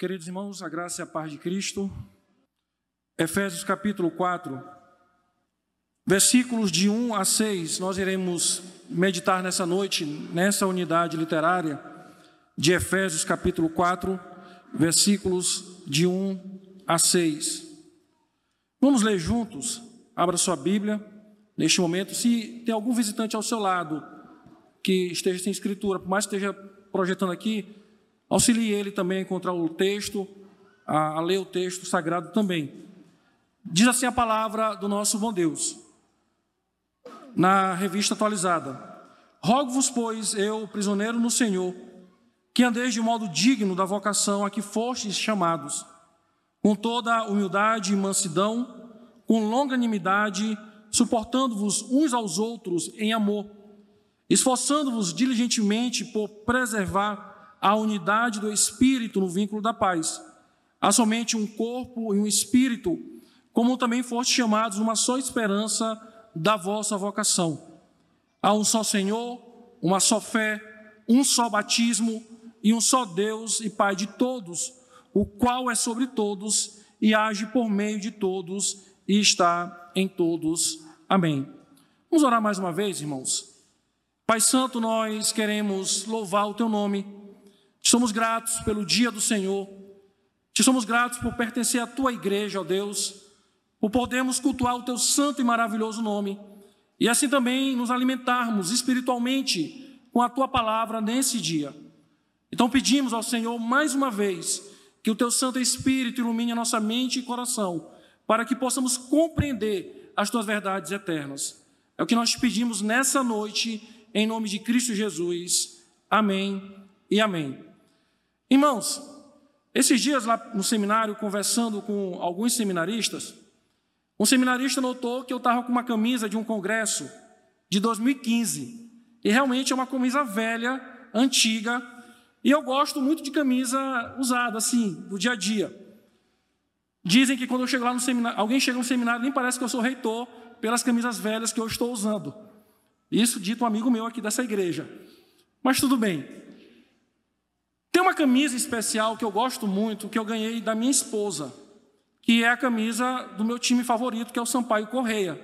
Queridos irmãos, a graça e a paz de Cristo. Efésios capítulo 4, versículos de 1 a 6, nós iremos meditar nessa noite, nessa unidade literária de Efésios capítulo 4, versículos de 1 a 6. Vamos ler juntos? Abra sua Bíblia neste momento. Se tem algum visitante ao seu lado que esteja sem escritura, por mais que esteja projetando aqui, Auxilie ele também a encontrar o texto, a, a ler o texto sagrado também. Diz assim a palavra do nosso bom Deus, na revista atualizada: Rogo-vos, pois, eu, prisioneiro no Senhor, que andeis de modo digno da vocação a que fostes chamados, com toda humildade e mansidão, com longanimidade, suportando-vos uns aos outros em amor, esforçando-vos diligentemente por preservar a unidade do Espírito no vínculo da paz. Há somente um corpo e um Espírito, como também foste chamados uma só esperança da vossa vocação. Há um só Senhor, uma só fé, um só batismo e um só Deus e Pai de todos, o qual é sobre todos e age por meio de todos e está em todos. Amém. Vamos orar mais uma vez, irmãos. Pai Santo, nós queremos louvar o teu nome te somos gratos pelo dia do Senhor. Te somos gratos por pertencer à tua igreja, ó Deus, por podermos cultuar o teu santo e maravilhoso nome e assim também nos alimentarmos espiritualmente com a tua palavra nesse dia. Então pedimos ao Senhor mais uma vez que o teu Santo Espírito ilumine a nossa mente e coração, para que possamos compreender as tuas verdades eternas. É o que nós te pedimos nessa noite, em nome de Cristo Jesus. Amém e amém. Irmãos, esses dias lá no seminário, conversando com alguns seminaristas, um seminarista notou que eu estava com uma camisa de um congresso de 2015. E realmente é uma camisa velha, antiga, e eu gosto muito de camisa usada, assim, do dia a dia. Dizem que quando eu chego lá no seminário, alguém chega no seminário, nem parece que eu sou reitor pelas camisas velhas que eu estou usando. Isso dito um amigo meu aqui dessa igreja. Mas tudo bem. Tem uma camisa especial que eu gosto muito, que eu ganhei da minha esposa, que é a camisa do meu time favorito, que é o Sampaio Correia.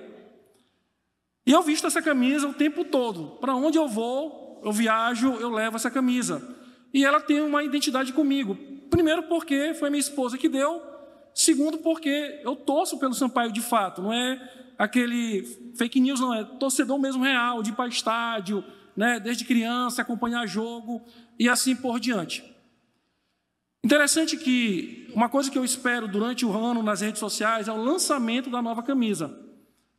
E eu visto essa camisa o tempo todo. Para onde eu vou, eu viajo, eu levo essa camisa. E ela tem uma identidade comigo. Primeiro, porque foi minha esposa que deu. Segundo, porque eu torço pelo Sampaio de fato. Não é aquele fake news, não. É torcedor mesmo real, de ir para estádio, né, desde criança, acompanhar jogo e assim por diante. Interessante que uma coisa que eu espero durante o ano nas redes sociais é o lançamento da nova camisa.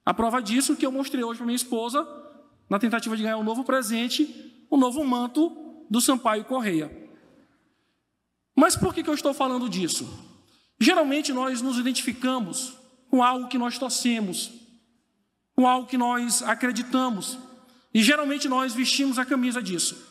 A prova disso que eu mostrei hoje para minha esposa, na tentativa de ganhar um novo presente, um novo manto do Sampaio Correia. Mas por que, que eu estou falando disso? Geralmente nós nos identificamos com algo que nós torcemos, com algo que nós acreditamos. E geralmente nós vestimos a camisa disso.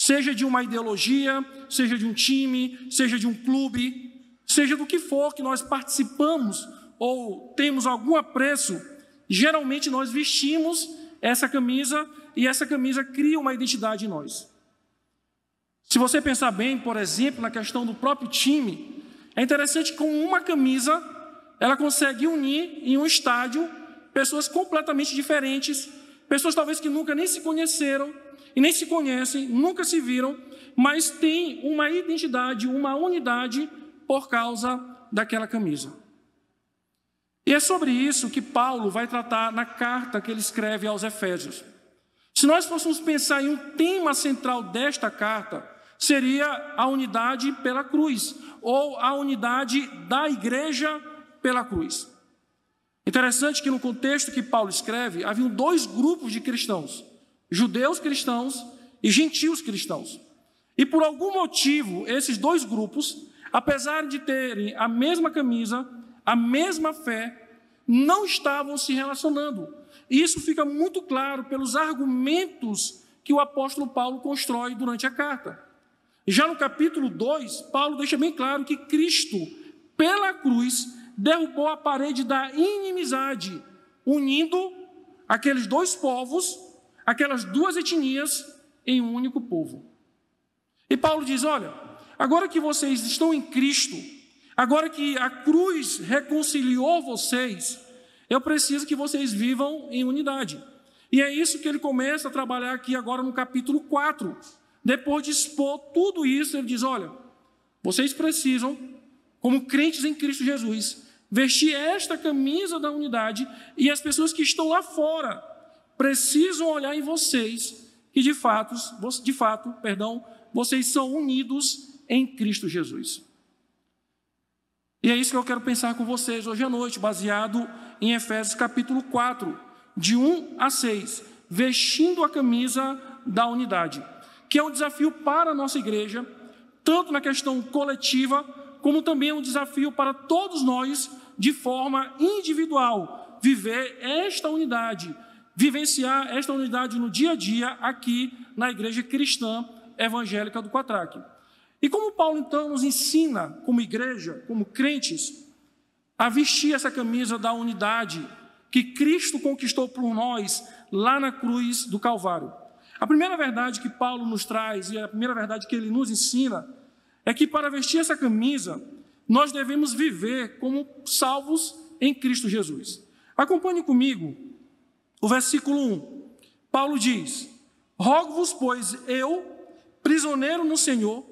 Seja de uma ideologia, seja de um time, seja de um clube, seja do que for que nós participamos ou temos algum apreço, geralmente nós vestimos essa camisa e essa camisa cria uma identidade em nós. Se você pensar bem, por exemplo, na questão do próprio time, é interessante que com uma camisa ela consegue unir em um estádio pessoas completamente diferentes Pessoas talvez que nunca nem se conheceram e nem se conhecem, nunca se viram, mas têm uma identidade, uma unidade por causa daquela camisa. E é sobre isso que Paulo vai tratar na carta que ele escreve aos Efésios. Se nós fôssemos pensar em um tema central desta carta, seria a unidade pela cruz, ou a unidade da igreja pela cruz. Interessante que no contexto que Paulo escreve, haviam dois grupos de cristãos: judeus cristãos e gentios cristãos. E por algum motivo, esses dois grupos, apesar de terem a mesma camisa, a mesma fé, não estavam se relacionando. E isso fica muito claro pelos argumentos que o apóstolo Paulo constrói durante a carta. Já no capítulo 2, Paulo deixa bem claro que Cristo, pela cruz, derrubou a parede da inimizade, unindo aqueles dois povos, aquelas duas etnias, em um único povo. E Paulo diz: olha, agora que vocês estão em Cristo, agora que a cruz reconciliou vocês, eu preciso que vocês vivam em unidade. E é isso que ele começa a trabalhar aqui agora no capítulo 4. Depois de expor tudo isso, ele diz: Olha, vocês precisam, como crentes em Cristo Jesus, vestir esta camisa da unidade e as pessoas que estão lá fora precisam olhar em vocês que de fato, de fato, perdão, vocês são unidos em Cristo Jesus. E é isso que eu quero pensar com vocês hoje à noite, baseado em Efésios capítulo 4, de 1 a 6, vestindo a camisa da unidade, que é um desafio para a nossa igreja, tanto na questão coletiva, como também é um desafio para todos nós, de forma individual, viver esta unidade, vivenciar esta unidade no dia a dia aqui na igreja cristã evangélica do Quatraque. E como Paulo então nos ensina, como igreja, como crentes, a vestir essa camisa da unidade que Cristo conquistou por nós lá na cruz do Calvário. A primeira verdade que Paulo nos traz e a primeira verdade que ele nos ensina é que para vestir essa camisa, nós devemos viver como salvos em Cristo Jesus. Acompanhe comigo o versículo 1. Paulo diz: Rogo-vos, pois, eu, prisioneiro no Senhor,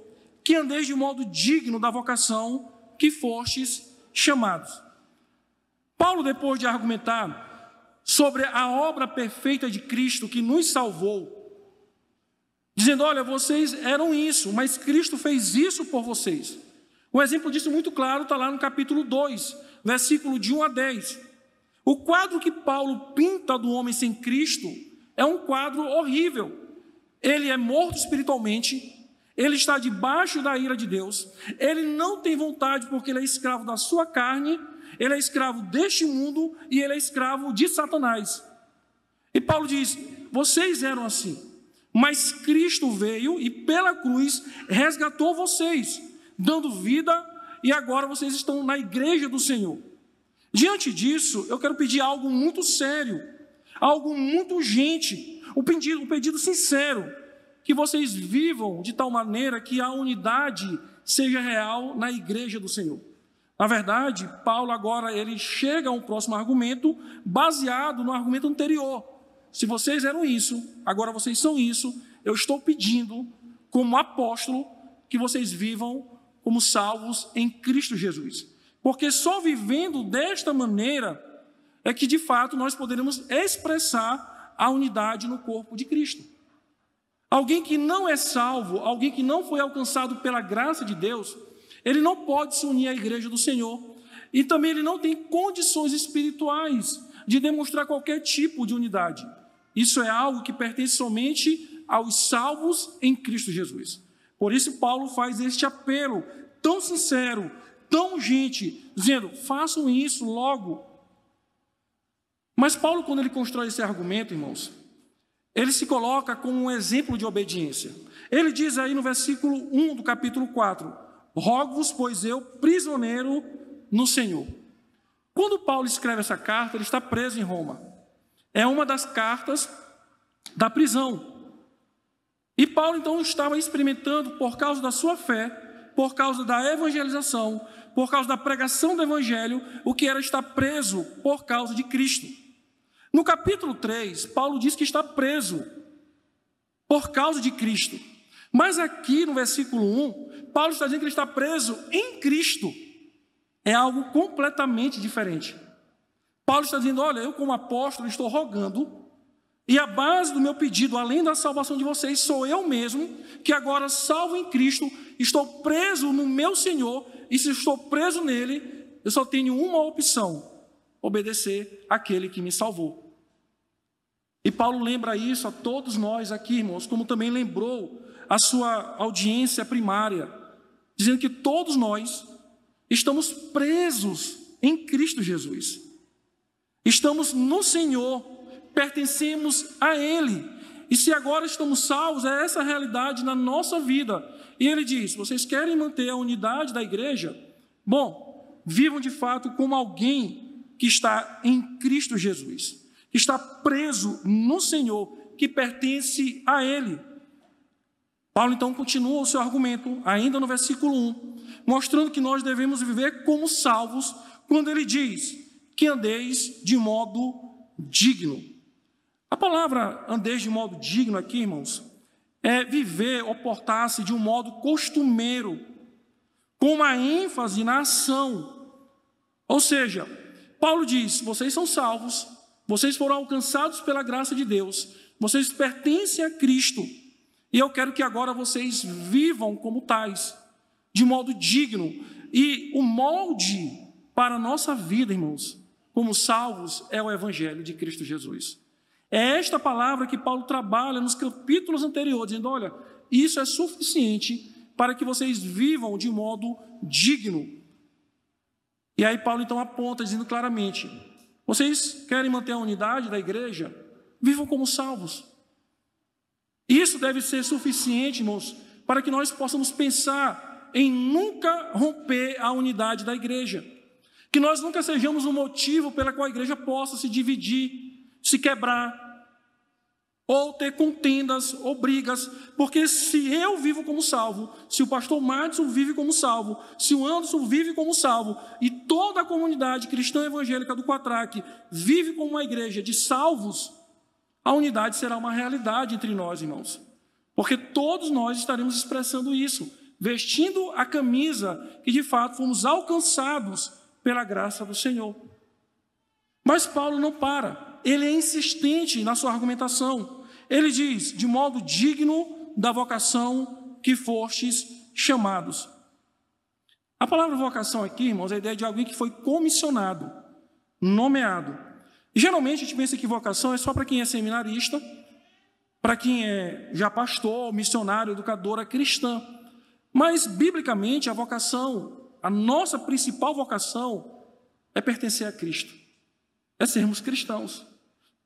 que andeis de modo digno da vocação que fostes chamados. Paulo, depois de argumentar sobre a obra perfeita de Cristo que nos salvou, dizendo: Olha, vocês eram isso, mas Cristo fez isso por vocês. Um exemplo disso muito claro está lá no capítulo 2, versículo de 1 a 10. O quadro que Paulo pinta do homem sem Cristo é um quadro horrível. Ele é morto espiritualmente, ele está debaixo da ira de Deus, ele não tem vontade porque ele é escravo da sua carne, ele é escravo deste mundo e ele é escravo de Satanás. E Paulo diz: vocês eram assim, mas Cristo veio e pela cruz resgatou vocês, dando vida, e agora vocês estão na igreja do Senhor. Diante disso, eu quero pedir algo muito sério, algo muito urgente, um pedido, pedido sincero que vocês vivam de tal maneira que a unidade seja real na igreja do Senhor. Na verdade, Paulo agora ele chega a um próximo argumento baseado no argumento anterior. Se vocês eram isso, agora vocês são isso, eu estou pedindo, como apóstolo, que vocês vivam como salvos em Cristo Jesus. Porque só vivendo desta maneira é que de fato nós poderemos expressar a unidade no corpo de Cristo. Alguém que não é salvo, alguém que não foi alcançado pela graça de Deus, ele não pode se unir à igreja do Senhor. E também ele não tem condições espirituais de demonstrar qualquer tipo de unidade. Isso é algo que pertence somente aos salvos em Cristo Jesus. Por isso, Paulo faz este apelo tão sincero, tão urgente, dizendo: façam isso logo. Mas Paulo, quando ele constrói esse argumento, irmãos, ele se coloca como um exemplo de obediência. Ele diz aí no versículo 1 do capítulo 4: Rogo-vos, pois eu, prisioneiro no Senhor. Quando Paulo escreve essa carta, ele está preso em Roma. É uma das cartas da prisão. E Paulo então estava experimentando, por causa da sua fé, por causa da evangelização, por causa da pregação do evangelho, o que era estar preso por causa de Cristo. No capítulo 3, Paulo diz que está preso por causa de Cristo. Mas aqui no versículo 1, Paulo está dizendo que ele está preso em Cristo. É algo completamente diferente. Paulo está dizendo: Olha, eu, como apóstolo, estou rogando, e a base do meu pedido, além da salvação de vocês, sou eu mesmo, que agora, salvo em Cristo, estou preso no meu Senhor, e se estou preso nele, eu só tenho uma opção: obedecer aquele que me salvou. E Paulo lembra isso a todos nós aqui, irmãos, como também lembrou a sua audiência primária, dizendo que todos nós estamos presos em Cristo Jesus. Estamos no Senhor, pertencemos a Ele. E se agora estamos salvos, é essa a realidade na nossa vida. E ele diz: vocês querem manter a unidade da igreja? Bom, vivam de fato como alguém que está em Cristo Jesus, que está preso no Senhor, que pertence a Ele. Paulo então continua o seu argumento, ainda no versículo 1, mostrando que nós devemos viver como salvos, quando ele diz que andeis de modo digno. A palavra andeis de modo digno aqui, irmãos, é viver ou portar-se de um modo costumeiro, com uma ênfase na ação. Ou seja, Paulo diz: vocês são salvos, vocês foram alcançados pela graça de Deus, vocês pertencem a Cristo, e eu quero que agora vocês vivam como tais, de modo digno. E o molde para a nossa vida, irmãos, como salvos, é o Evangelho de Cristo Jesus. É esta palavra que Paulo trabalha nos capítulos anteriores, dizendo: olha, isso é suficiente para que vocês vivam de modo digno. E aí Paulo então aponta, dizendo claramente: vocês querem manter a unidade da igreja? Vivam como salvos. Isso deve ser suficiente, irmãos, para que nós possamos pensar em nunca romper a unidade da igreja. Que nós nunca sejamos um motivo pela qual a igreja possa se dividir, se quebrar, ou ter contendas ou brigas, porque se eu vivo como salvo, se o pastor Madison vive como salvo, se o Anderson vive como salvo, e toda a comunidade cristã evangélica do Quatraque vive como uma igreja de salvos, a unidade será uma realidade entre nós, irmãos. Porque todos nós estaremos expressando isso, vestindo a camisa que de fato fomos alcançados pela graça do Senhor. Mas Paulo não para ele é insistente na sua argumentação. Ele diz: de modo digno da vocação que fostes chamados. A palavra vocação aqui, irmãos, é a ideia de alguém que foi comissionado, nomeado. E geralmente a gente pensa que vocação é só para quem é seminarista, para quem é já pastor, missionário, educadora cristã. Mas, biblicamente, a vocação, a nossa principal vocação, é pertencer a Cristo, é sermos cristãos.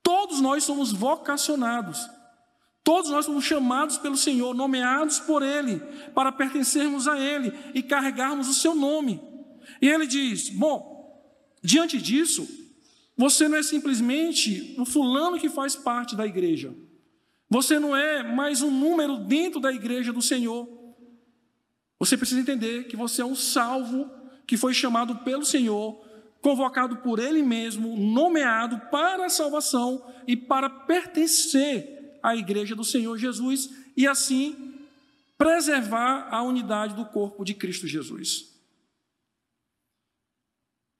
Todos nós somos vocacionados. Todos nós somos chamados pelo Senhor, nomeados por Ele, para pertencermos a Ele e carregarmos o seu nome. E Ele diz: Bom, diante disso, você não é simplesmente o fulano que faz parte da igreja. Você não é mais um número dentro da igreja do Senhor. Você precisa entender que você é um salvo que foi chamado pelo Senhor convocado por Ele mesmo, nomeado para a salvação e para pertencer à igreja do Senhor Jesus e assim preservar a unidade do corpo de Cristo Jesus.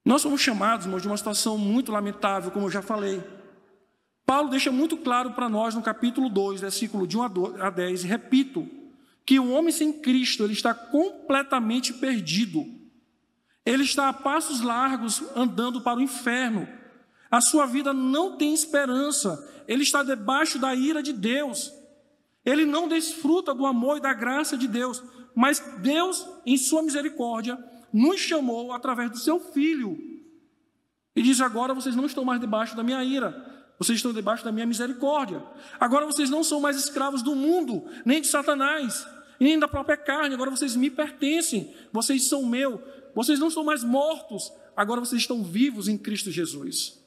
Nós somos chamados, irmãos, de uma situação muito lamentável, como eu já falei. Paulo deixa muito claro para nós no capítulo 2, versículo de 1 a 10, e repito, que o homem sem Cristo ele está completamente perdido. Ele está a passos largos andando para o inferno. A sua vida não tem esperança. Ele está debaixo da ira de Deus. Ele não desfruta do amor e da graça de Deus. Mas Deus, em sua misericórdia, nos chamou através do seu filho. E diz: agora vocês não estão mais debaixo da minha ira. Vocês estão debaixo da minha misericórdia. Agora vocês não são mais escravos do mundo, nem de Satanás, nem da própria carne. Agora vocês me pertencem. Vocês são meu. Vocês não são mais mortos, agora vocês estão vivos em Cristo Jesus.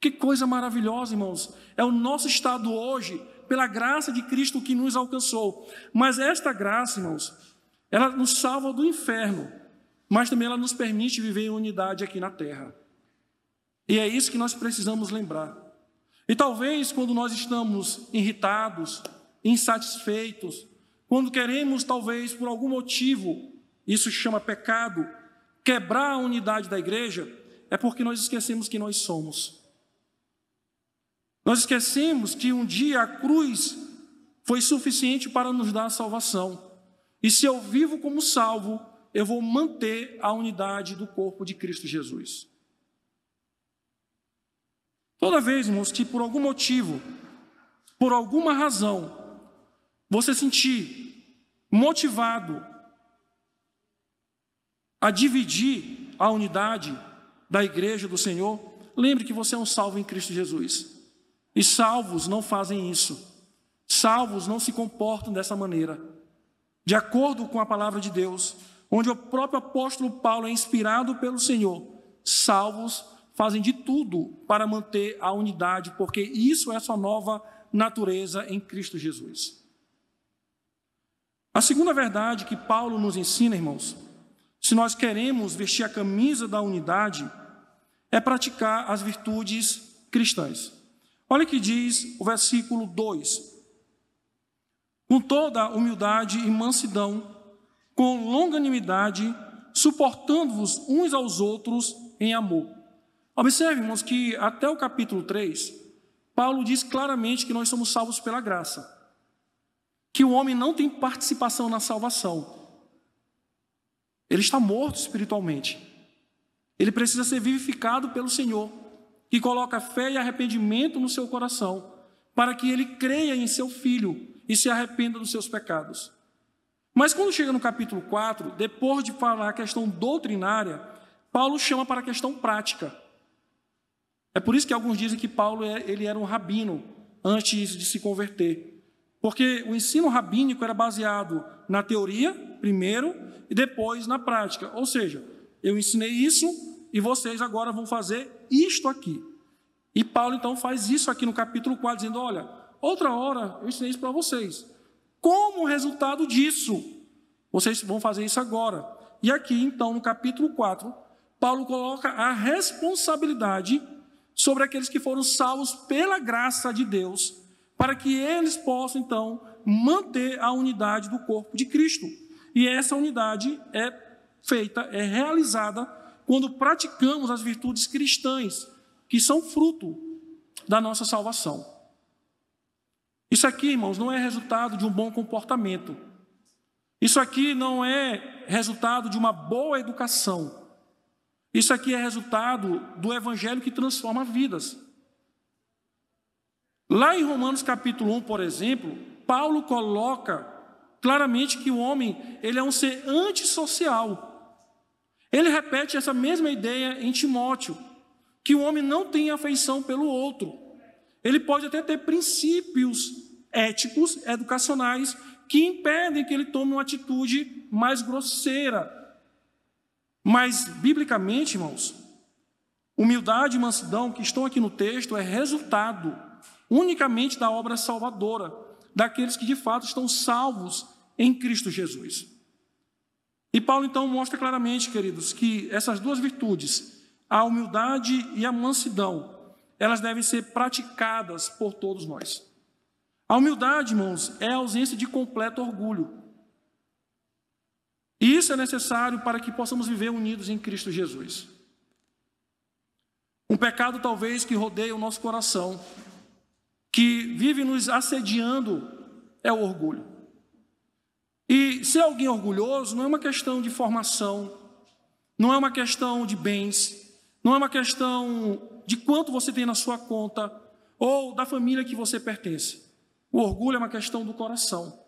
Que coisa maravilhosa, irmãos. É o nosso estado hoje, pela graça de Cristo que nos alcançou. Mas esta graça, irmãos, ela nos salva do inferno, mas também ela nos permite viver em unidade aqui na terra. E é isso que nós precisamos lembrar. E talvez quando nós estamos irritados, insatisfeitos, quando queremos, talvez por algum motivo, isso chama pecado, quebrar a unidade da igreja, é porque nós esquecemos que nós somos. Nós esquecemos que um dia a cruz foi suficiente para nos dar a salvação. E se eu vivo como salvo, eu vou manter a unidade do corpo de Cristo Jesus. Toda vez, irmãos, que por algum motivo, por alguma razão, você sentir motivado a dividir a unidade da igreja do Senhor, lembre que você é um salvo em Cristo Jesus. E salvos não fazem isso. Salvos não se comportam dessa maneira. De acordo com a palavra de Deus, onde o próprio apóstolo Paulo é inspirado pelo Senhor, salvos fazem de tudo para manter a unidade, porque isso é sua nova natureza em Cristo Jesus. A segunda verdade que Paulo nos ensina, irmãos, se nós queremos vestir a camisa da unidade, é praticar as virtudes cristãs. Olha o que diz o versículo 2: Com toda humildade e mansidão, com longanimidade, suportando-vos uns aos outros em amor. Observe, irmãos, que até o capítulo 3, Paulo diz claramente que nós somos salvos pela graça, que o homem não tem participação na salvação, ele está morto espiritualmente, ele precisa ser vivificado pelo Senhor, que coloca fé e arrependimento no seu coração, para que ele creia em seu filho e se arrependa dos seus pecados. Mas quando chega no capítulo 4, depois de falar a questão doutrinária, Paulo chama para a questão prática. É por isso que alguns dizem que Paulo é, ele era um rabino antes de se converter. Porque o ensino rabínico era baseado na teoria, primeiro, e depois na prática. Ou seja, eu ensinei isso e vocês agora vão fazer isto aqui. E Paulo então faz isso aqui no capítulo 4, dizendo: Olha, outra hora eu ensinei isso para vocês. Como resultado disso, vocês vão fazer isso agora. E aqui, então, no capítulo 4, Paulo coloca a responsabilidade sobre aqueles que foram salvos pela graça de Deus, para que eles possam, então, manter a unidade do corpo de Cristo. E essa unidade é feita, é realizada quando praticamos as virtudes cristãs, que são fruto da nossa salvação. Isso aqui, irmãos, não é resultado de um bom comportamento. Isso aqui não é resultado de uma boa educação. Isso aqui é resultado do evangelho que transforma vidas. Lá em Romanos capítulo 1, por exemplo, Paulo coloca claramente que o homem, ele é um ser antissocial. Ele repete essa mesma ideia em Timóteo, que o homem não tem afeição pelo outro. Ele pode até ter princípios éticos, educacionais, que impedem que ele tome uma atitude mais grosseira. Mas, biblicamente, irmãos, humildade e mansidão que estão aqui no texto é resultado unicamente da obra salvadora daqueles que de fato estão salvos em Cristo Jesus. E Paulo então mostra claramente, queridos, que essas duas virtudes, a humildade e a mansidão, elas devem ser praticadas por todos nós. A humildade, irmãos, é a ausência de completo orgulho. E isso é necessário para que possamos viver unidos em Cristo Jesus. Um pecado, talvez, que rodeia o nosso coração, que vive nos assediando, é o orgulho. E ser alguém orgulhoso não é uma questão de formação, não é uma questão de bens, não é uma questão de quanto você tem na sua conta ou da família que você pertence. O orgulho é uma questão do coração.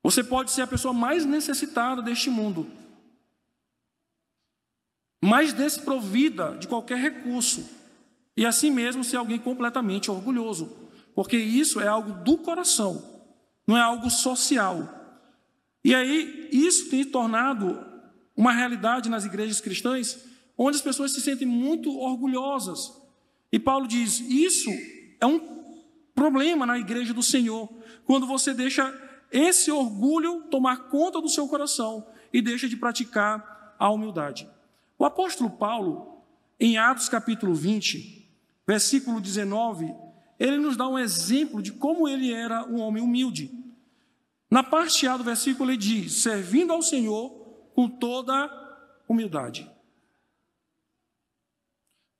Você pode ser a pessoa mais necessitada deste mundo, mais desprovida de qualquer recurso, e assim mesmo ser alguém completamente orgulhoso, porque isso é algo do coração, não é algo social. E aí, isso tem tornado uma realidade nas igrejas cristãs, onde as pessoas se sentem muito orgulhosas. E Paulo diz: isso é um problema na igreja do Senhor, quando você deixa esse orgulho tomar conta do seu coração e deixa de praticar a humildade. O apóstolo Paulo, em Atos capítulo 20, versículo 19, ele nos dá um exemplo de como ele era um homem humilde. Na parte A do versículo ele diz: servindo ao Senhor com toda humildade.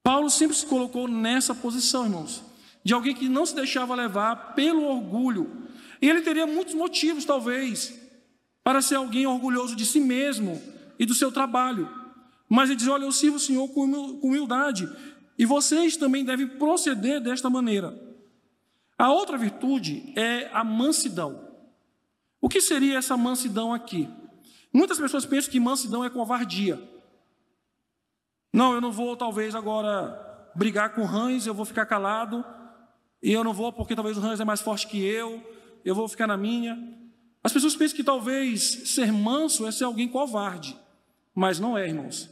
Paulo sempre se colocou nessa posição, irmãos, de alguém que não se deixava levar pelo orgulho, e ele teria muitos motivos, talvez, para ser alguém orgulhoso de si mesmo e do seu trabalho. Mas ele diz: Olha, eu sirvo o Senhor com humildade, e vocês também devem proceder desta maneira. A outra virtude é a mansidão. O que seria essa mansidão aqui? Muitas pessoas pensam que mansidão é covardia. Não, eu não vou talvez agora brigar com rãs, eu vou ficar calado, e eu não vou porque talvez o rãs é mais forte que eu, eu vou ficar na minha. As pessoas pensam que talvez ser manso é ser alguém covarde, mas não é, irmãos.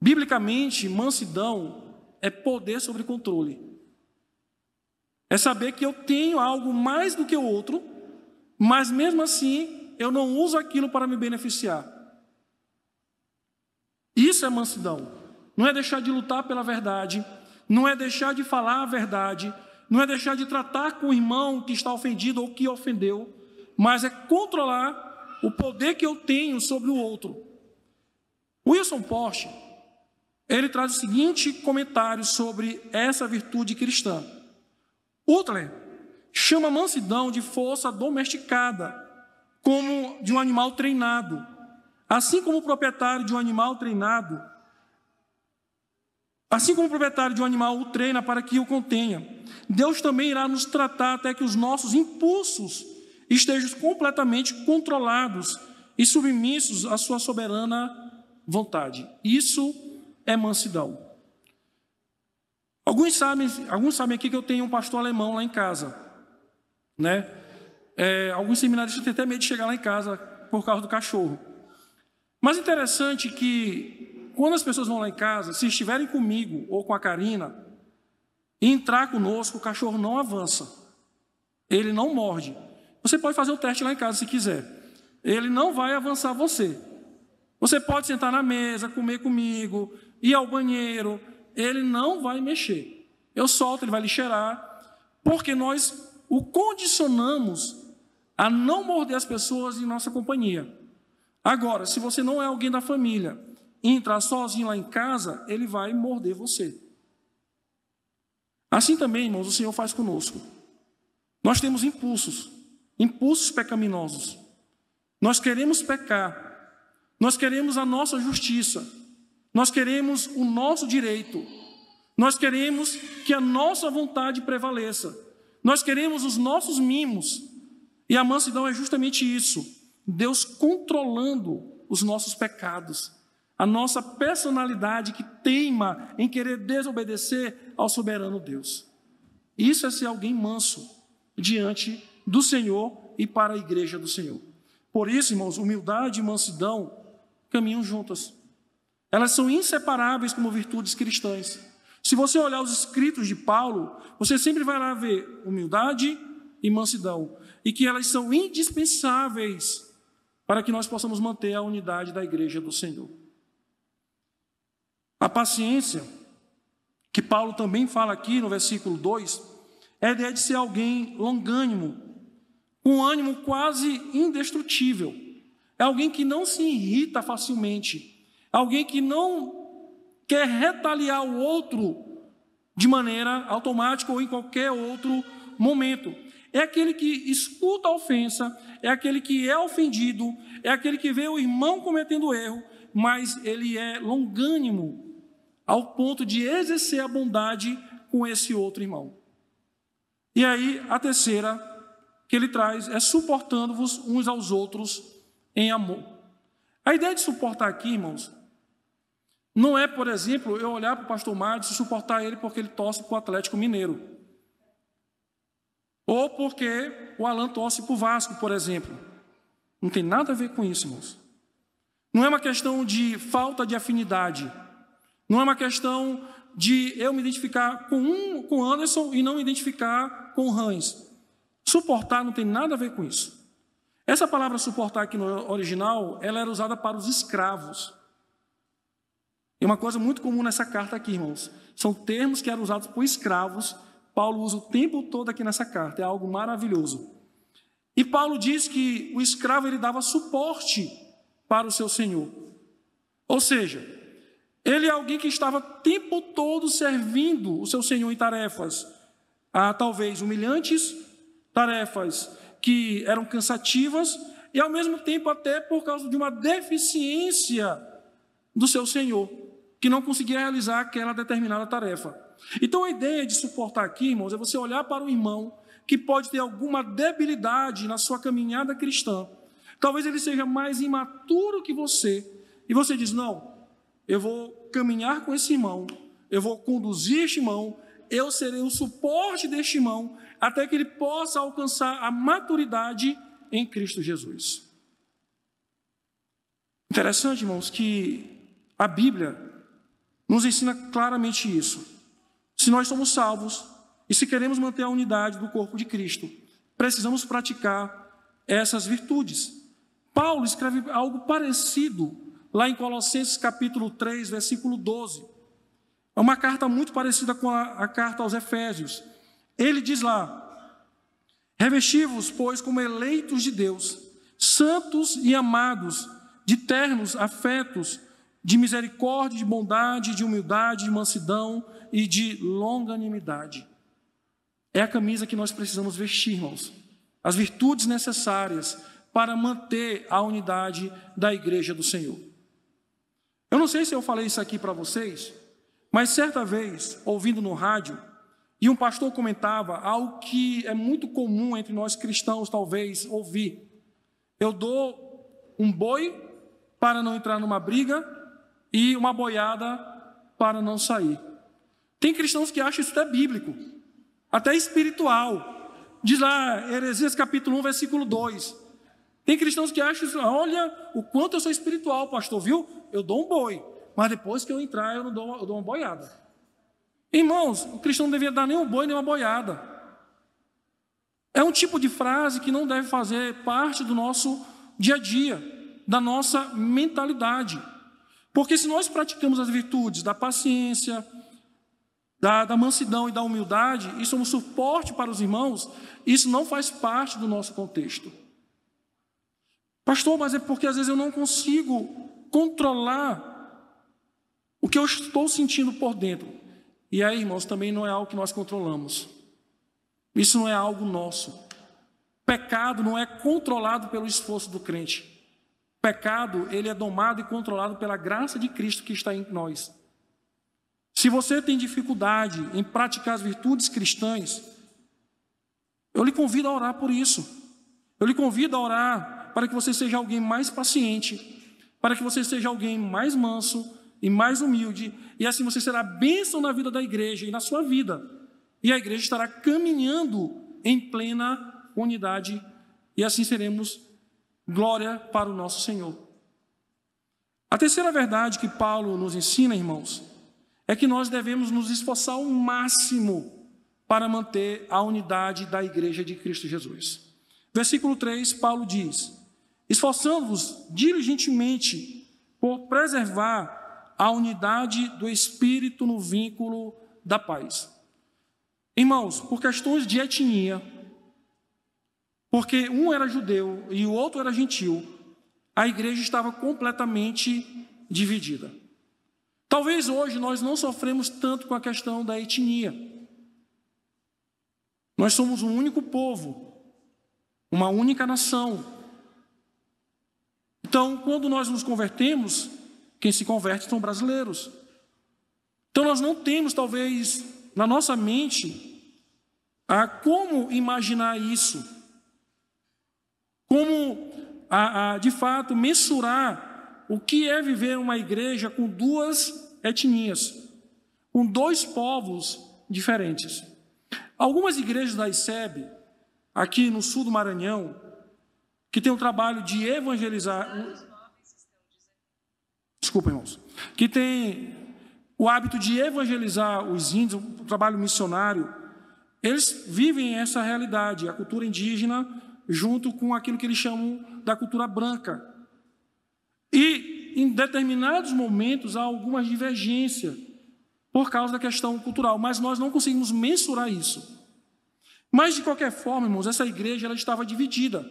Biblicamente, mansidão é poder sobre controle. É saber que eu tenho algo mais do que o outro mas mesmo assim eu não uso aquilo para me beneficiar. Isso é mansidão. Não é deixar de lutar pela verdade, não é deixar de falar a verdade, não é deixar de tratar com o irmão que está ofendido ou que ofendeu, mas é controlar o poder que eu tenho sobre o outro. Wilson Porsche, ele traz o seguinte comentário sobre essa virtude cristã. Utler chama mansidão de força domesticada, como de um animal treinado. Assim como o proprietário de um animal treinado, assim como o proprietário de um animal o treina para que o contenha, Deus também irá nos tratar até que os nossos impulsos estejam completamente controlados e submissos à sua soberana vontade. Isso é mansidão. Alguns sabem, alguns sabem aqui que eu tenho um pastor alemão lá em casa, né? É, alguns seminaristas têm até medo de chegar lá em casa por causa do cachorro. Mas interessante que quando as pessoas vão lá em casa, se estiverem comigo ou com a Karina, e entrar conosco, o cachorro não avança. Ele não morde. Você pode fazer o teste lá em casa se quiser. Ele não vai avançar você. Você pode sentar na mesa, comer comigo, ir ao banheiro, ele não vai mexer. Eu solto, ele vai lhe cheirar, porque nós o condicionamos a não morder as pessoas em nossa companhia. Agora, se você não é alguém da família e entrar sozinho lá em casa, ele vai morder você. Assim também, irmãos, o Senhor faz conosco. Nós temos impulsos, impulsos pecaminosos. Nós queremos pecar, nós queremos a nossa justiça, nós queremos o nosso direito, nós queremos que a nossa vontade prevaleça, nós queremos os nossos mimos, e a mansidão é justamente isso Deus controlando os nossos pecados, a nossa personalidade que teima em querer desobedecer ao soberano Deus. Isso é ser alguém manso diante do Senhor e para a igreja do Senhor. Por isso, irmãos, humildade e mansidão caminham juntas. Elas são inseparáveis como virtudes cristãs. Se você olhar os escritos de Paulo, você sempre vai lá ver humildade e mansidão, e que elas são indispensáveis para que nós possamos manter a unidade da igreja do Senhor. A paciência, que Paulo também fala aqui no versículo 2, é de ser alguém longânimo, um ânimo quase indestrutível. É alguém que não se irrita facilmente, alguém que não quer retaliar o outro de maneira automática ou em qualquer outro momento. É aquele que escuta a ofensa, é aquele que é ofendido, é aquele que vê o irmão cometendo erro, mas ele é longânimo ao ponto de exercer a bondade com esse outro irmão. E aí, a terceira que ele traz é suportando-vos uns aos outros em amor. A ideia de suportar aqui, irmãos, não é, por exemplo, eu olhar para o pastor Mário e suportar ele porque ele torce para o Atlético Mineiro. Ou porque o Alan torce para o Vasco, por exemplo. Não tem nada a ver com isso, irmãos. Não é uma questão de falta de afinidade. Não é uma questão de eu me identificar com um, com Anderson e não me identificar com o Hans. Suportar não tem nada a ver com isso. Essa palavra suportar aqui no original, ela era usada para os escravos. É uma coisa muito comum nessa carta aqui, irmãos. São termos que eram usados por escravos Paulo usa o tempo todo aqui nessa carta, é algo maravilhoso. E Paulo diz que o escravo ele dava suporte para o seu senhor. Ou seja, ele é alguém que estava o tempo todo servindo o seu senhor em tarefas, talvez humilhantes, tarefas que eram cansativas e ao mesmo tempo até por causa de uma deficiência do seu senhor, que não conseguia realizar aquela determinada tarefa. Então a ideia de suportar aqui, irmãos, é você olhar para o irmão que pode ter alguma debilidade na sua caminhada cristã. Talvez ele seja mais imaturo que você. E você diz: Não, eu vou caminhar com esse irmão, eu vou conduzir este irmão, eu serei o suporte deste irmão, até que ele possa alcançar a maturidade em Cristo Jesus. Interessante, irmãos, que a Bíblia nos ensina claramente isso. Se nós somos salvos e se queremos manter a unidade do corpo de Cristo, precisamos praticar essas virtudes. Paulo escreve algo parecido lá em Colossenses capítulo 3, versículo 12. É uma carta muito parecida com a, a carta aos Efésios. Ele diz lá: Revesti-vos, pois, como eleitos de Deus, santos e amados, de ternos afetos, de misericórdia, de bondade, de humildade, de mansidão e de longanimidade. É a camisa que nós precisamos vestir, irmãos. As virtudes necessárias para manter a unidade da igreja do Senhor. Eu não sei se eu falei isso aqui para vocês, mas certa vez, ouvindo no rádio, e um pastor comentava algo que é muito comum entre nós cristãos, talvez, ouvir. Eu dou um boi para não entrar numa briga e uma boiada para não sair. Tem cristãos que acham isso até bíblico, até espiritual. Diz lá, Heresias capítulo 1, versículo 2. Tem cristãos que acham isso, olha o quanto eu sou espiritual, pastor, viu? Eu dou um boi, mas depois que eu entrar, eu não dou, eu dou uma boiada. Irmãos, o cristão não deveria dar nem um boi, nem uma boiada. É um tipo de frase que não deve fazer parte do nosso dia a dia, da nossa mentalidade. Porque se nós praticamos as virtudes da paciência, da, da mansidão e da humildade, e somos suporte para os irmãos, isso não faz parte do nosso contexto. Pastor, mas é porque às vezes eu não consigo controlar o que eu estou sentindo por dentro. E aí, irmãos, também não é algo que nós controlamos. Isso não é algo nosso. Pecado não é controlado pelo esforço do crente. Pecado, ele é domado e controlado pela graça de Cristo que está em nós. Se você tem dificuldade em praticar as virtudes cristãs, eu lhe convido a orar por isso. Eu lhe convido a orar para que você seja alguém mais paciente, para que você seja alguém mais manso e mais humilde, e assim você será bênção na vida da igreja e na sua vida. E a igreja estará caminhando em plena unidade, e assim seremos glória para o nosso Senhor. A terceira verdade que Paulo nos ensina, irmãos, é que nós devemos nos esforçar ao máximo para manter a unidade da igreja de Cristo Jesus. Versículo 3, Paulo diz: esforçando-vos diligentemente por preservar a unidade do Espírito no vínculo da paz. Irmãos, por questões de etnia, porque um era judeu e o outro era gentil, a igreja estava completamente dividida. Talvez hoje nós não sofremos tanto com a questão da etnia. Nós somos um único povo, uma única nação, então, quando nós nos convertemos, quem se converte são brasileiros. Então, nós não temos, talvez, na nossa mente, a como imaginar isso, como, a, a, de fato, mensurar o que é viver uma igreja com duas etnias, com dois povos diferentes. Algumas igrejas da ICEB, aqui no sul do Maranhão, que tem o trabalho de evangelizar. Desculpa, irmãos. Que tem o hábito de evangelizar os índios, o trabalho missionário. Eles vivem essa realidade, a cultura indígena, junto com aquilo que eles chamam da cultura branca. E em determinados momentos há algumas divergências por causa da questão cultural, mas nós não conseguimos mensurar isso. Mas de qualquer forma, irmãos, essa igreja ela estava dividida.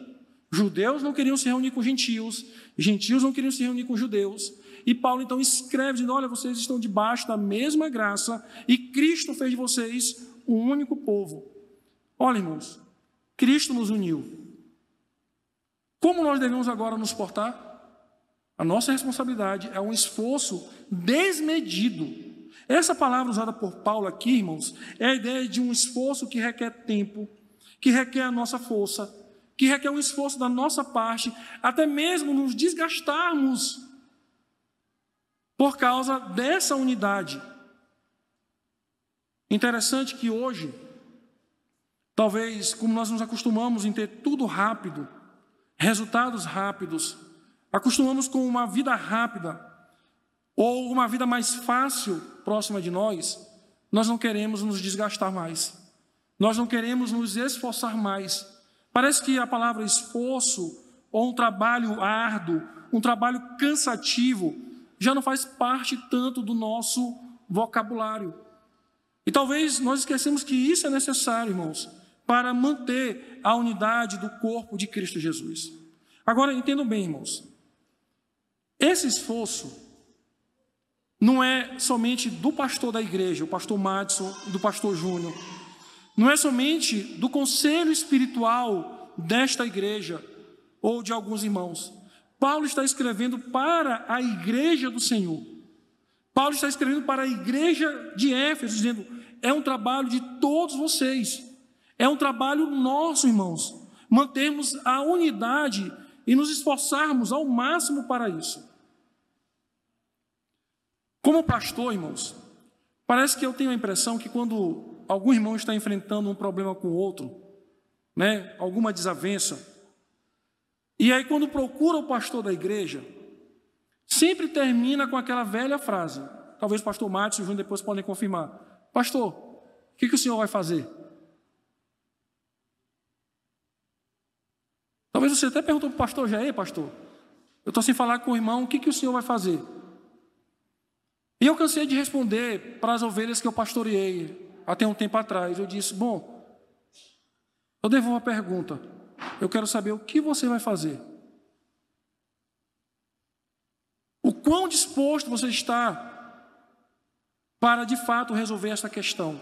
Judeus não queriam se reunir com gentios, gentios não queriam se reunir com judeus. E Paulo então escreve dizendo: Olha, vocês estão debaixo da mesma graça e Cristo fez de vocês um único povo. Olha, irmãos, Cristo nos uniu. Como nós devemos agora nos portar? A nossa responsabilidade é um esforço desmedido. Essa palavra usada por Paulo aqui, irmãos, é a ideia de um esforço que requer tempo, que requer a nossa força, que requer um esforço da nossa parte, até mesmo nos desgastarmos por causa dessa unidade. Interessante que hoje, talvez, como nós nos acostumamos em ter tudo rápido, resultados rápidos, acostumamos com uma vida rápida, ou uma vida mais fácil próxima de nós, nós não queremos nos desgastar mais, nós não queremos nos esforçar mais. Parece que a palavra esforço, ou um trabalho árduo, um trabalho cansativo, já não faz parte tanto do nosso vocabulário. E talvez nós esquecemos que isso é necessário, irmãos, para manter a unidade do corpo de Cristo Jesus. Agora, entendam bem, irmãos. Esse esforço não é somente do pastor da igreja, o pastor Madison e do pastor Júnior. Não é somente do conselho espiritual desta igreja ou de alguns irmãos. Paulo está escrevendo para a igreja do Senhor. Paulo está escrevendo para a igreja de Éfeso, dizendo: é um trabalho de todos vocês, é um trabalho nosso, irmãos, mantermos a unidade e nos esforçarmos ao máximo para isso. Como pastor, irmãos, parece que eu tenho a impressão que quando algum irmão está enfrentando um problema com outro, né, alguma desavença, e aí quando procura o pastor da igreja, sempre termina com aquela velha frase. Talvez o pastor Matos e o Júnior depois podem confirmar. Pastor, o que, que o senhor vai fazer? Talvez você até perguntou para o pastor já, pastor, eu estou sem falar com o irmão, o que, que o senhor vai fazer? E eu cansei de responder para as ovelhas que eu pastoreei até um tempo atrás. Eu disse: Bom, eu devolvo a pergunta. Eu quero saber o que você vai fazer. O quão disposto você está para de fato resolver essa questão?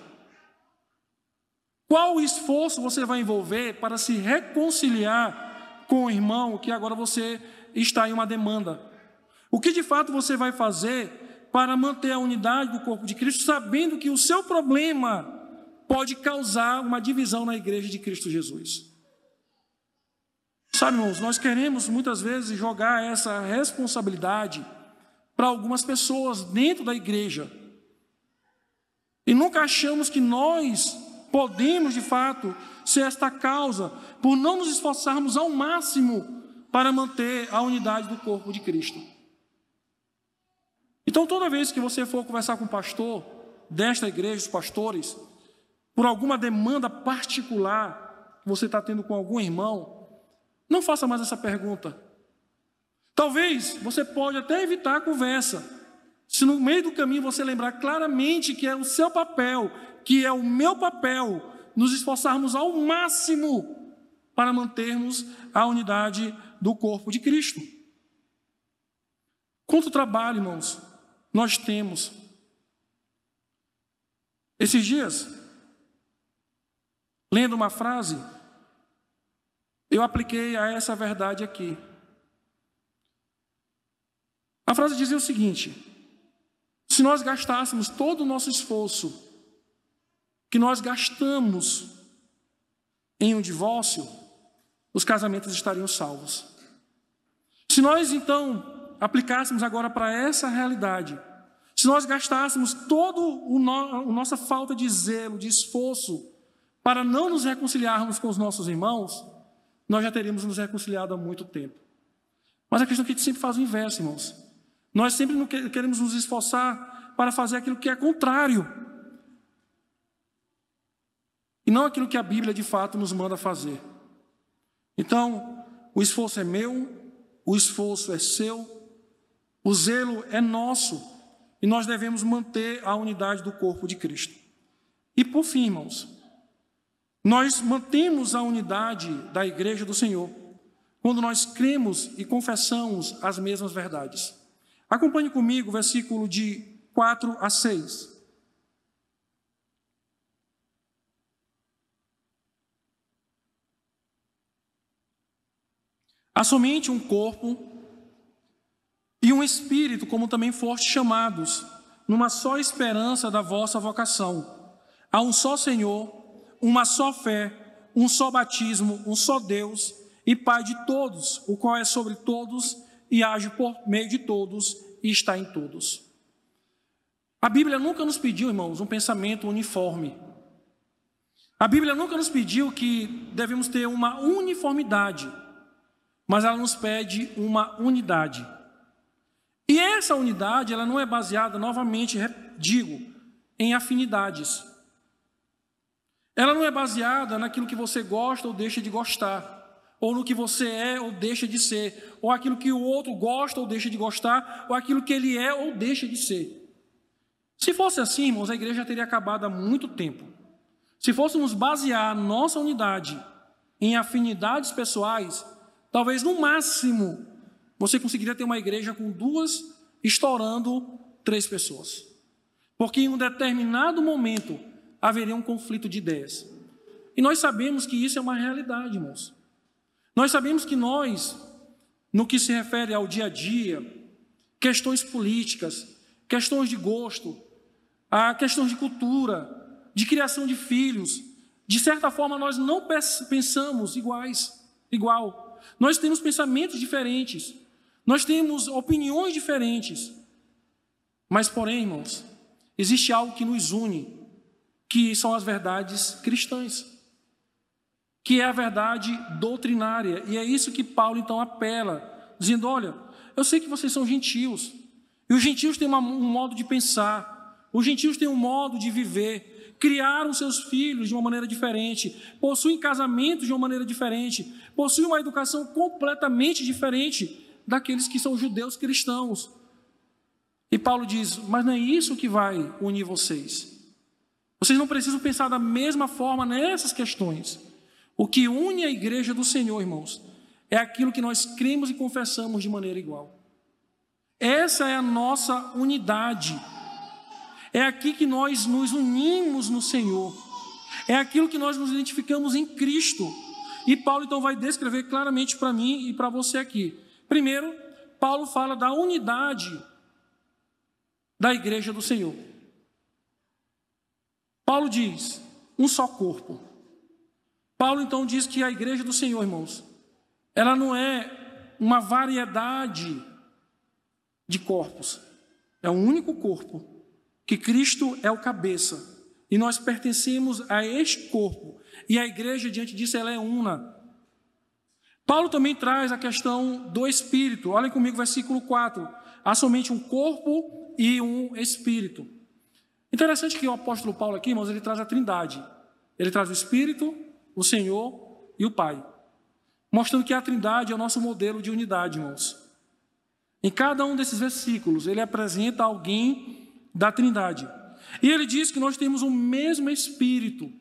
Qual esforço você vai envolver para se reconciliar com o irmão que agora você está em uma demanda? O que de fato você vai fazer para manter a unidade do corpo de Cristo, sabendo que o seu problema pode causar uma divisão na igreja de Cristo Jesus. Sabe, irmãos, nós queremos muitas vezes jogar essa responsabilidade para algumas pessoas dentro da igreja. E nunca achamos que nós podemos, de fato, ser esta causa, por não nos esforçarmos ao máximo para manter a unidade do corpo de Cristo. Então, toda vez que você for conversar com o pastor desta igreja, os pastores, por alguma demanda particular que você está tendo com algum irmão, não faça mais essa pergunta. Talvez você pode até evitar a conversa, se no meio do caminho você lembrar claramente que é o seu papel, que é o meu papel, nos esforçarmos ao máximo para mantermos a unidade do corpo de Cristo. Quanto trabalho, irmãos, nós temos. Esses dias, lendo uma frase, eu apliquei a essa verdade aqui. A frase dizia o seguinte: se nós gastássemos todo o nosso esforço que nós gastamos em um divórcio, os casamentos estariam salvos. Se nós então aplicássemos agora para essa realidade, se nós gastássemos toda a nossa falta de zelo, de esforço, para não nos reconciliarmos com os nossos irmãos, nós já teríamos nos reconciliado há muito tempo. Mas a questão é que a gente sempre faz o inverso, irmãos. Nós sempre queremos nos esforçar para fazer aquilo que é contrário. E não aquilo que a Bíblia de fato nos manda fazer. Então, o esforço é meu, o esforço é seu, o zelo é nosso e nós devemos manter a unidade do corpo de Cristo. E por fim, irmãos, nós mantemos a unidade da igreja do Senhor quando nós cremos e confessamos as mesmas verdades. Acompanhe comigo o versículo de 4 a 6. Há somente um corpo e um espírito, como também foste chamados, numa só esperança da vossa vocação. Há um só Senhor, uma só fé, um só batismo, um só Deus e Pai de todos, o qual é sobre todos e age por meio de todos e está em todos. A Bíblia nunca nos pediu, irmãos, um pensamento uniforme. A Bíblia nunca nos pediu que devemos ter uma uniformidade, mas ela nos pede uma unidade. E essa unidade, ela não é baseada, novamente, digo, em afinidades. Ela não é baseada naquilo que você gosta ou deixa de gostar, ou no que você é ou deixa de ser, ou aquilo que o outro gosta ou deixa de gostar, ou aquilo que ele é ou deixa de ser. Se fosse assim, irmãos, a igreja teria acabado há muito tempo. Se fôssemos basear nossa unidade em afinidades pessoais, talvez no máximo você conseguiria ter uma igreja com duas, estourando três pessoas. Porque em um determinado momento haveria um conflito de ideias. E nós sabemos que isso é uma realidade, irmãos. Nós sabemos que nós, no que se refere ao dia a dia, questões políticas, questões de gosto, a questões de cultura, de criação de filhos, de certa forma nós não pensamos iguais, igual. Nós temos pensamentos diferentes, nós temos opiniões diferentes. Mas, porém, irmãos, existe algo que nos une, que são as verdades cristãs, que é a verdade doutrinária. E é isso que Paulo então apela, dizendo: olha, eu sei que vocês são gentios, e os gentios têm um modo de pensar, os gentios têm um modo de viver, criaram seus filhos de uma maneira diferente, possuem casamentos de uma maneira diferente, possuem uma educação completamente diferente daqueles que são judeus cristãos. E Paulo diz: Mas não é isso que vai unir vocês. Vocês não precisam pensar da mesma forma nessas questões. O que une a igreja do Senhor, irmãos, é aquilo que nós cremos e confessamos de maneira igual. Essa é a nossa unidade. É aqui que nós nos unimos no Senhor. É aquilo que nós nos identificamos em Cristo. E Paulo então vai descrever claramente para mim e para você aqui. Primeiro, Paulo fala da unidade da igreja do Senhor. Paulo diz: um só corpo. Paulo então diz que a igreja do Senhor, irmãos, ela não é uma variedade de corpos, é um único corpo, que Cristo é o cabeça, e nós pertencemos a este corpo, e a igreja, diante disso, ela é una. Paulo também traz a questão do espírito. Olhem comigo, versículo 4. Há somente um corpo e um espírito. Interessante que o apóstolo Paulo aqui, irmãos, ele traz a trindade. Ele traz o espírito, o Senhor e o Pai. Mostrando que a trindade é o nosso modelo de unidade, irmãos. Em cada um desses versículos, ele apresenta alguém da trindade. E ele diz que nós temos o mesmo espírito.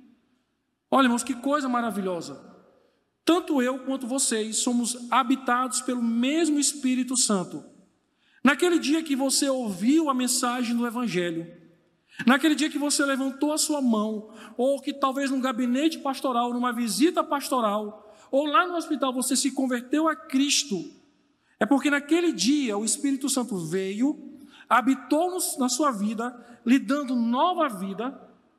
Olha, irmãos, que coisa maravilhosa. Tanto eu quanto vocês somos habitados pelo mesmo Espírito Santo. Naquele dia que você ouviu a mensagem do Evangelho, naquele dia que você levantou a sua mão, ou que talvez num gabinete pastoral, numa visita pastoral, ou lá no hospital você se converteu a Cristo, é porque naquele dia o Espírito Santo veio, habitou na sua vida, lhe dando nova vida,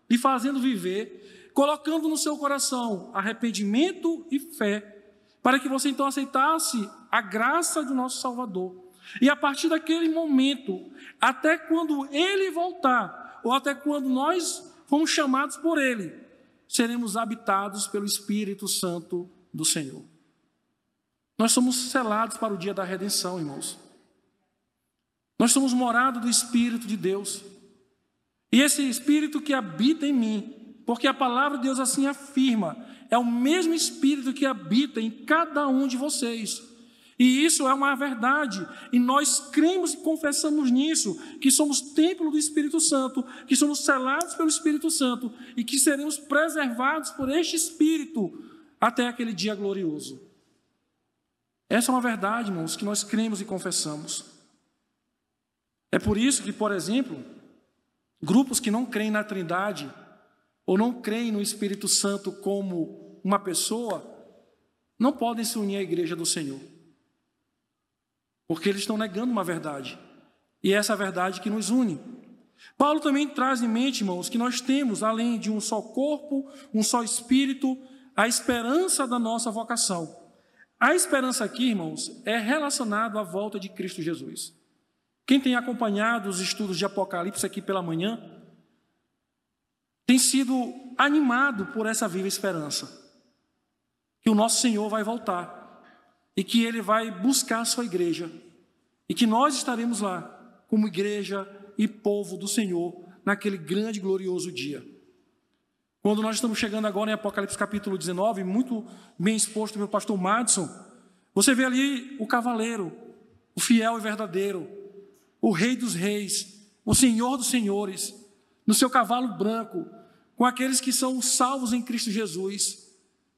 lhe fazendo viver, colocando no seu coração arrependimento e fé, para que você então aceitasse a graça do nosso Salvador. E a partir daquele momento, até quando ele voltar, ou até quando nós fomos chamados por ele, seremos habitados pelo Espírito Santo do Senhor. Nós somos selados para o dia da redenção, irmãos. Nós somos morada do Espírito de Deus. E esse Espírito que habita em mim, porque a palavra de Deus assim afirma: é o mesmo Espírito que habita em cada um de vocês. E isso é uma verdade, e nós cremos e confessamos nisso, que somos templo do Espírito Santo, que somos selados pelo Espírito Santo e que seremos preservados por este Espírito até aquele dia glorioso. Essa é uma verdade, irmãos, que nós cremos e confessamos. É por isso que, por exemplo, grupos que não creem na Trindade, ou não creem no Espírito Santo como uma pessoa, não podem se unir à igreja do Senhor. Porque eles estão negando uma verdade. E é essa verdade que nos une. Paulo também traz em mente, irmãos, que nós temos, além de um só corpo, um só espírito, a esperança da nossa vocação. A esperança aqui, irmãos, é relacionada à volta de Cristo Jesus. Quem tem acompanhado os estudos de Apocalipse aqui pela manhã, tem sido animado por essa viva esperança. Que o nosso Senhor vai voltar e que ele vai buscar a sua igreja e que nós estaremos lá como igreja e povo do Senhor naquele grande e glorioso dia. Quando nós estamos chegando agora em Apocalipse capítulo 19, muito bem exposto pelo pastor Madison, você vê ali o cavaleiro, o fiel e verdadeiro, o rei dos reis, o senhor dos senhores, no seu cavalo branco, com aqueles que são salvos em Cristo Jesus,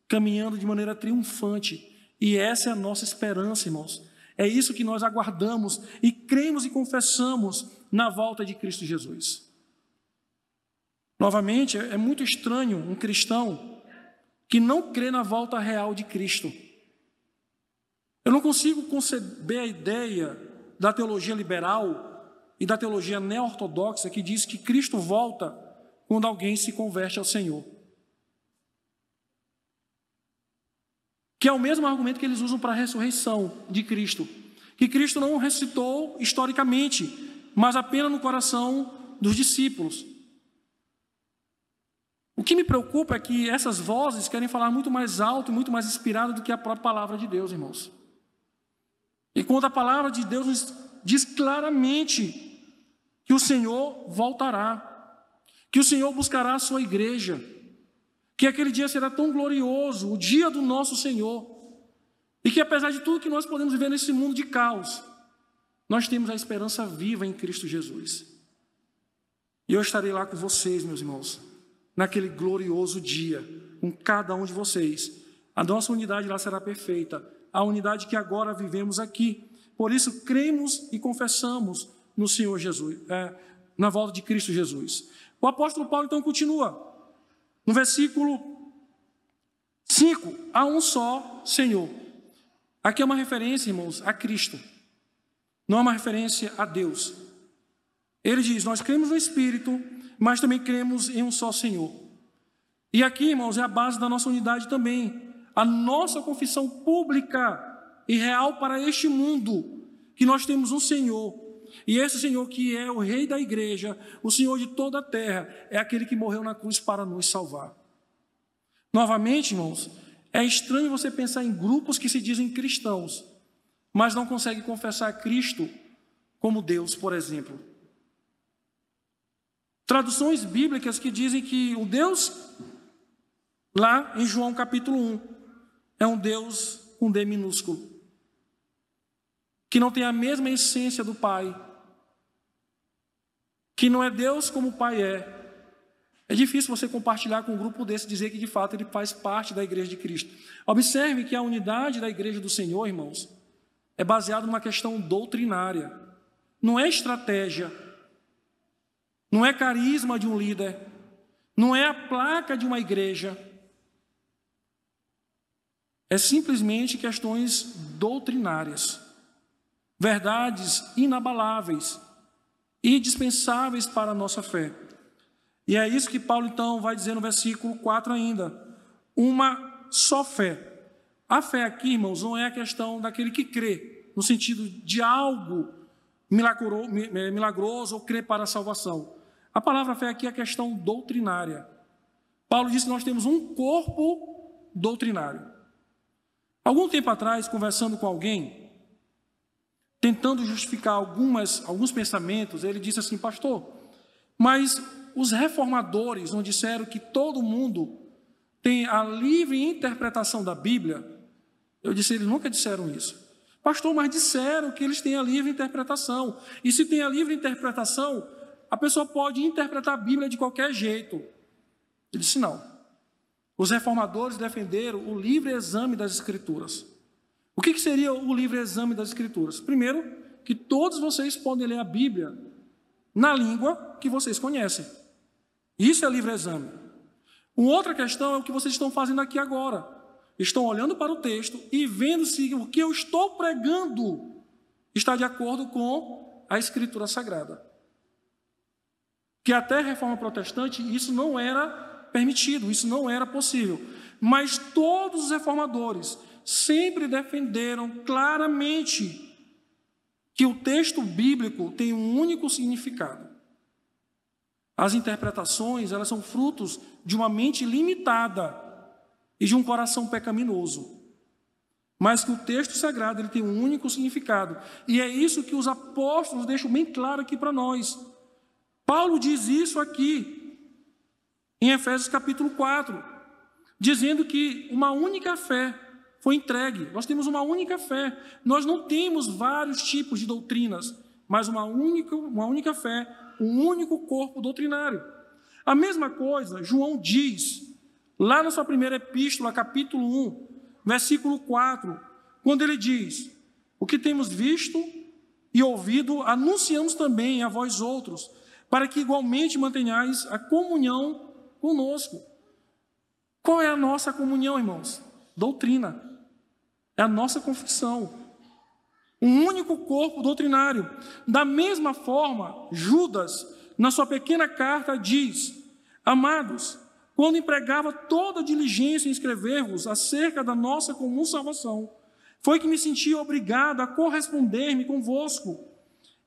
caminhando de maneira triunfante. E essa é a nossa esperança, irmãos. É isso que nós aguardamos e cremos e confessamos na volta de Cristo Jesus. Novamente, é muito estranho um cristão que não crê na volta real de Cristo. Eu não consigo conceber a ideia da teologia liberal e da teologia neo-ortodoxa que diz que Cristo volta quando alguém se converte ao Senhor. Que é o mesmo argumento que eles usam para a ressurreição de Cristo. Que Cristo não ressuscitou historicamente, mas apenas no coração dos discípulos. O que me preocupa é que essas vozes querem falar muito mais alto e muito mais inspirado do que a própria palavra de Deus, irmãos. E quando a palavra de Deus nos diz claramente que o Senhor voltará, que o Senhor buscará a sua igreja, que aquele dia será tão glorioso, o dia do nosso Senhor, e que apesar de tudo que nós podemos viver nesse mundo de caos, nós temos a esperança viva em Cristo Jesus. E eu estarei lá com vocês, meus irmãos, naquele glorioso dia, com cada um de vocês. A nossa unidade lá será perfeita, a unidade que agora vivemos aqui. Por isso, cremos e confessamos no Senhor Jesus, é, na volta de Cristo Jesus. O apóstolo Paulo então continua, no versículo 5: há um só Senhor. Aqui é uma referência, irmãos, a Cristo, não é uma referência a Deus. Ele diz: Nós cremos no Espírito, mas também cremos em um só Senhor. E aqui, irmãos, é a base da nossa unidade também. A nossa confissão pública e real para este mundo, que nós temos um Senhor e esse Senhor que é o Rei da igreja, o Senhor de toda a terra, é aquele que morreu na cruz para nos salvar. Novamente, irmãos, é estranho você pensar em grupos que se dizem cristãos, mas não conseguem confessar Cristo como Deus, por exemplo. Traduções bíblicas que dizem que o Deus, lá em João capítulo 1, é um Deus com D minúsculo que não tem a mesma essência do Pai, que não é Deus como o Pai é. É difícil você compartilhar com um grupo desse dizer que de fato ele faz parte da igreja de Cristo. Observe que a unidade da igreja do Senhor, irmãos, é baseada numa questão doutrinária. Não é estratégia, não é carisma de um líder, não é a placa de uma igreja. É simplesmente questões doutrinárias verdades inabaláveis indispensáveis para a nossa fé. E é isso que Paulo então vai dizer no versículo 4 ainda: uma só fé. A fé aqui, irmãos, não é a questão daquele que crê, no sentido de algo milagroso ou crer para a salvação. A palavra fé aqui é a questão doutrinária. Paulo disse que nós temos um corpo doutrinário. Algum tempo atrás, conversando com alguém, tentando justificar algumas, alguns pensamentos, ele disse assim, pastor, mas os reformadores não disseram que todo mundo tem a livre interpretação da Bíblia? Eu disse, eles nunca disseram isso. Pastor, mas disseram que eles têm a livre interpretação. E se tem a livre interpretação, a pessoa pode interpretar a Bíblia de qualquer jeito. Ele disse, não. Os reformadores defenderam o livre exame das Escrituras. O que seria o livre exame das Escrituras? Primeiro, que todos vocês podem ler a Bíblia na língua que vocês conhecem. Isso é livre exame. Uma outra questão é o que vocês estão fazendo aqui agora. Estão olhando para o texto e vendo se o que eu estou pregando está de acordo com a Escritura Sagrada. Que até a reforma protestante isso não era permitido, isso não era possível. Mas todos os reformadores sempre defenderam claramente que o texto bíblico tem um único significado. As interpretações, elas são frutos de uma mente limitada e de um coração pecaminoso. Mas que o texto sagrado ele tem um único significado. E é isso que os apóstolos deixam bem claro aqui para nós. Paulo diz isso aqui em Efésios capítulo 4, dizendo que uma única fé foi entregue. Nós temos uma única fé. Nós não temos vários tipos de doutrinas, mas uma única, uma única fé, um único corpo doutrinário. A mesma coisa, João diz, lá na sua primeira epístola, capítulo 1, versículo 4, quando ele diz: O que temos visto e ouvido, anunciamos também a vós outros, para que igualmente mantenhais a comunhão conosco. Qual é a nossa comunhão, irmãos? Doutrina. É a nossa confissão um único corpo doutrinário. Da mesma forma, Judas, na sua pequena carta, diz: Amados, quando empregava toda diligência em escrever-vos acerca da nossa comum salvação, foi que me senti obrigado a corresponder-me convosco,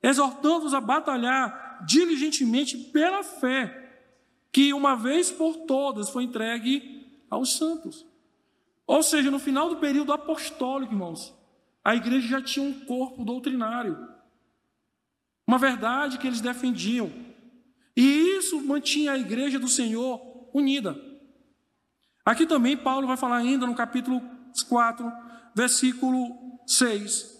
exortando-os a batalhar diligentemente pela fé, que uma vez por todas foi entregue aos santos. Ou seja, no final do período apostólico, irmãos, a igreja já tinha um corpo doutrinário, uma verdade que eles defendiam. E isso mantinha a igreja do Senhor unida. Aqui também Paulo vai falar ainda no capítulo 4, versículo 6,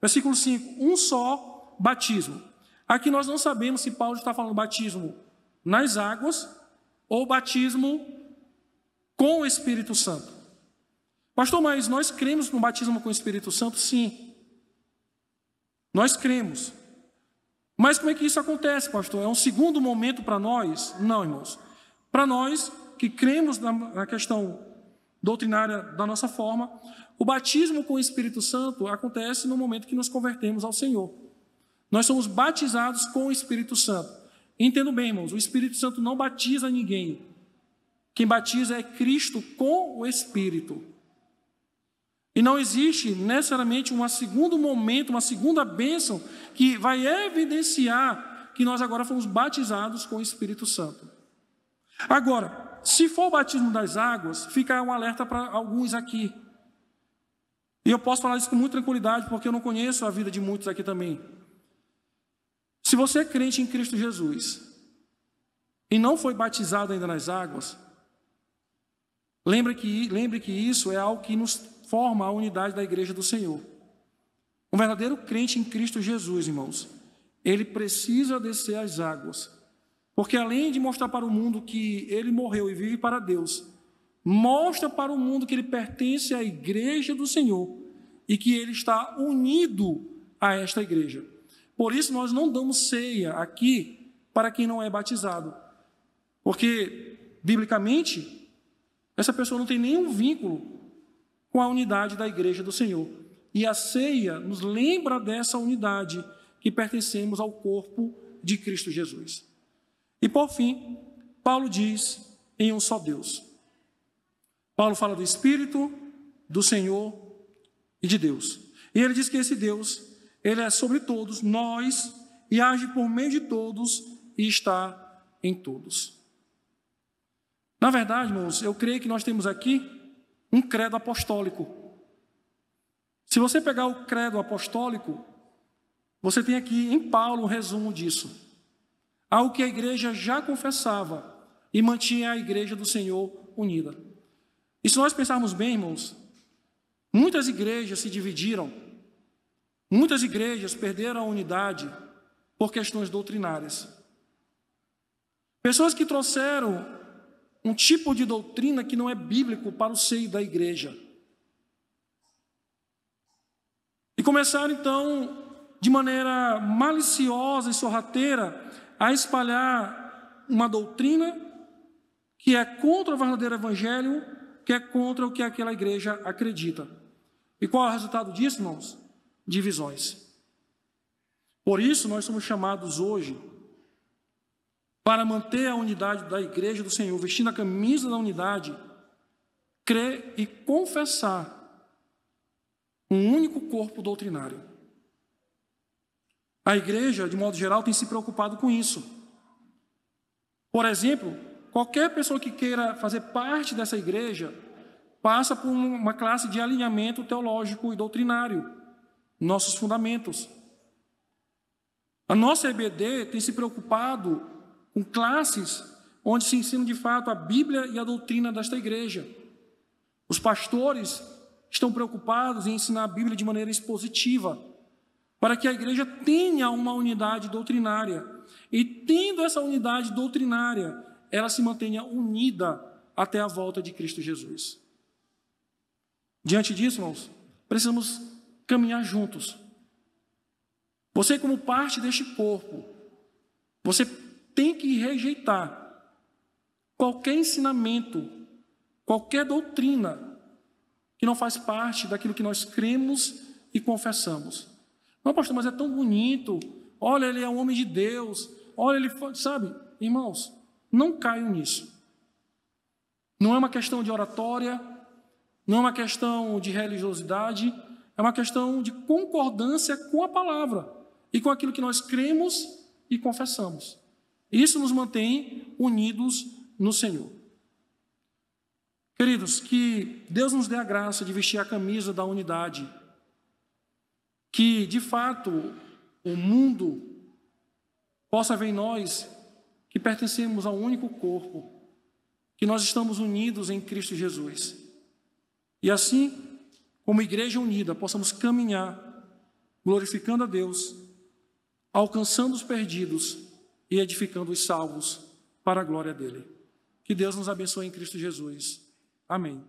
versículo 5, um só batismo. Aqui nós não sabemos se Paulo está falando batismo nas águas ou batismo com o Espírito Santo. Pastor, mas nós cremos no batismo com o Espírito Santo? Sim. Nós cremos. Mas como é que isso acontece, pastor? É um segundo momento para nós? Não, irmãos. Para nós que cremos na questão doutrinária da nossa forma, o batismo com o Espírito Santo acontece no momento que nos convertemos ao Senhor. Nós somos batizados com o Espírito Santo. Entendo bem, irmãos, o Espírito Santo não batiza ninguém. Quem batiza é Cristo com o Espírito. E não existe necessariamente um segundo momento, uma segunda bênção que vai evidenciar que nós agora fomos batizados com o Espírito Santo. Agora, se for o batismo das águas, fica um alerta para alguns aqui. E eu posso falar isso com muita tranquilidade, porque eu não conheço a vida de muitos aqui também. Se você é crente em Cristo Jesus e não foi batizado ainda nas águas, lembre que, lembre que isso é algo que nos forma a unidade da igreja do Senhor. Um verdadeiro crente em Cristo Jesus, irmãos, ele precisa descer as águas, porque além de mostrar para o mundo que ele morreu e vive para Deus, mostra para o mundo que ele pertence à igreja do Senhor e que ele está unido a esta igreja. Por isso nós não damos ceia aqui para quem não é batizado, porque biblicamente essa pessoa não tem nenhum vínculo com a unidade da igreja do Senhor. E a ceia nos lembra dessa unidade que pertencemos ao corpo de Cristo Jesus. E por fim, Paulo diz em um só Deus. Paulo fala do Espírito, do Senhor e de Deus. E ele diz que esse Deus, ele é sobre todos, nós, e age por meio de todos e está em todos. Na verdade, irmãos, eu creio que nós temos aqui um credo apostólico. Se você pegar o credo apostólico, você tem aqui em Paulo um resumo disso. Algo que a igreja já confessava e mantinha a igreja do Senhor unida. E se nós pensarmos bem, irmãos, muitas igrejas se dividiram, muitas igrejas perderam a unidade por questões doutrinárias. Pessoas que trouxeram um tipo de doutrina que não é bíblico para o seio da igreja. E começaram então, de maneira maliciosa e sorrateira, a espalhar uma doutrina que é contra o verdadeiro evangelho, que é contra o que aquela igreja acredita. E qual é o resultado disso, irmãos? Divisões. Por isso, nós somos chamados hoje para manter a unidade da igreja do Senhor, vestindo a camisa da unidade, crer e confessar um único corpo doutrinário. A igreja, de modo geral, tem se preocupado com isso. Por exemplo, qualquer pessoa que queira fazer parte dessa igreja passa por uma classe de alinhamento teológico e doutrinário, nossos fundamentos. A nossa EBD tem se preocupado com classes onde se ensina de fato a Bíblia e a doutrina desta igreja. Os pastores estão preocupados em ensinar a Bíblia de maneira expositiva, para que a igreja tenha uma unidade doutrinária. E tendo essa unidade doutrinária, ela se mantenha unida até a volta de Cristo Jesus. Diante disso, irmãos, precisamos caminhar juntos. Você, como parte deste corpo, você tem que rejeitar qualquer ensinamento, qualquer doutrina que não faz parte daquilo que nós cremos e confessamos. Não, pastor, mas é tão bonito. Olha, ele é um homem de Deus. Olha, ele sabe, irmãos, não caiam nisso. Não é uma questão de oratória, não é uma questão de religiosidade, é uma questão de concordância com a palavra e com aquilo que nós cremos e confessamos. Isso nos mantém unidos no Senhor. Queridos, que Deus nos dê a graça de vestir a camisa da unidade, que de fato o mundo possa ver em nós que pertencemos ao único corpo, que nós estamos unidos em Cristo Jesus. E assim, como igreja unida, possamos caminhar glorificando a Deus, alcançando os perdidos e edificando os salvos para a glória dele. Que Deus nos abençoe em Cristo Jesus. Amém.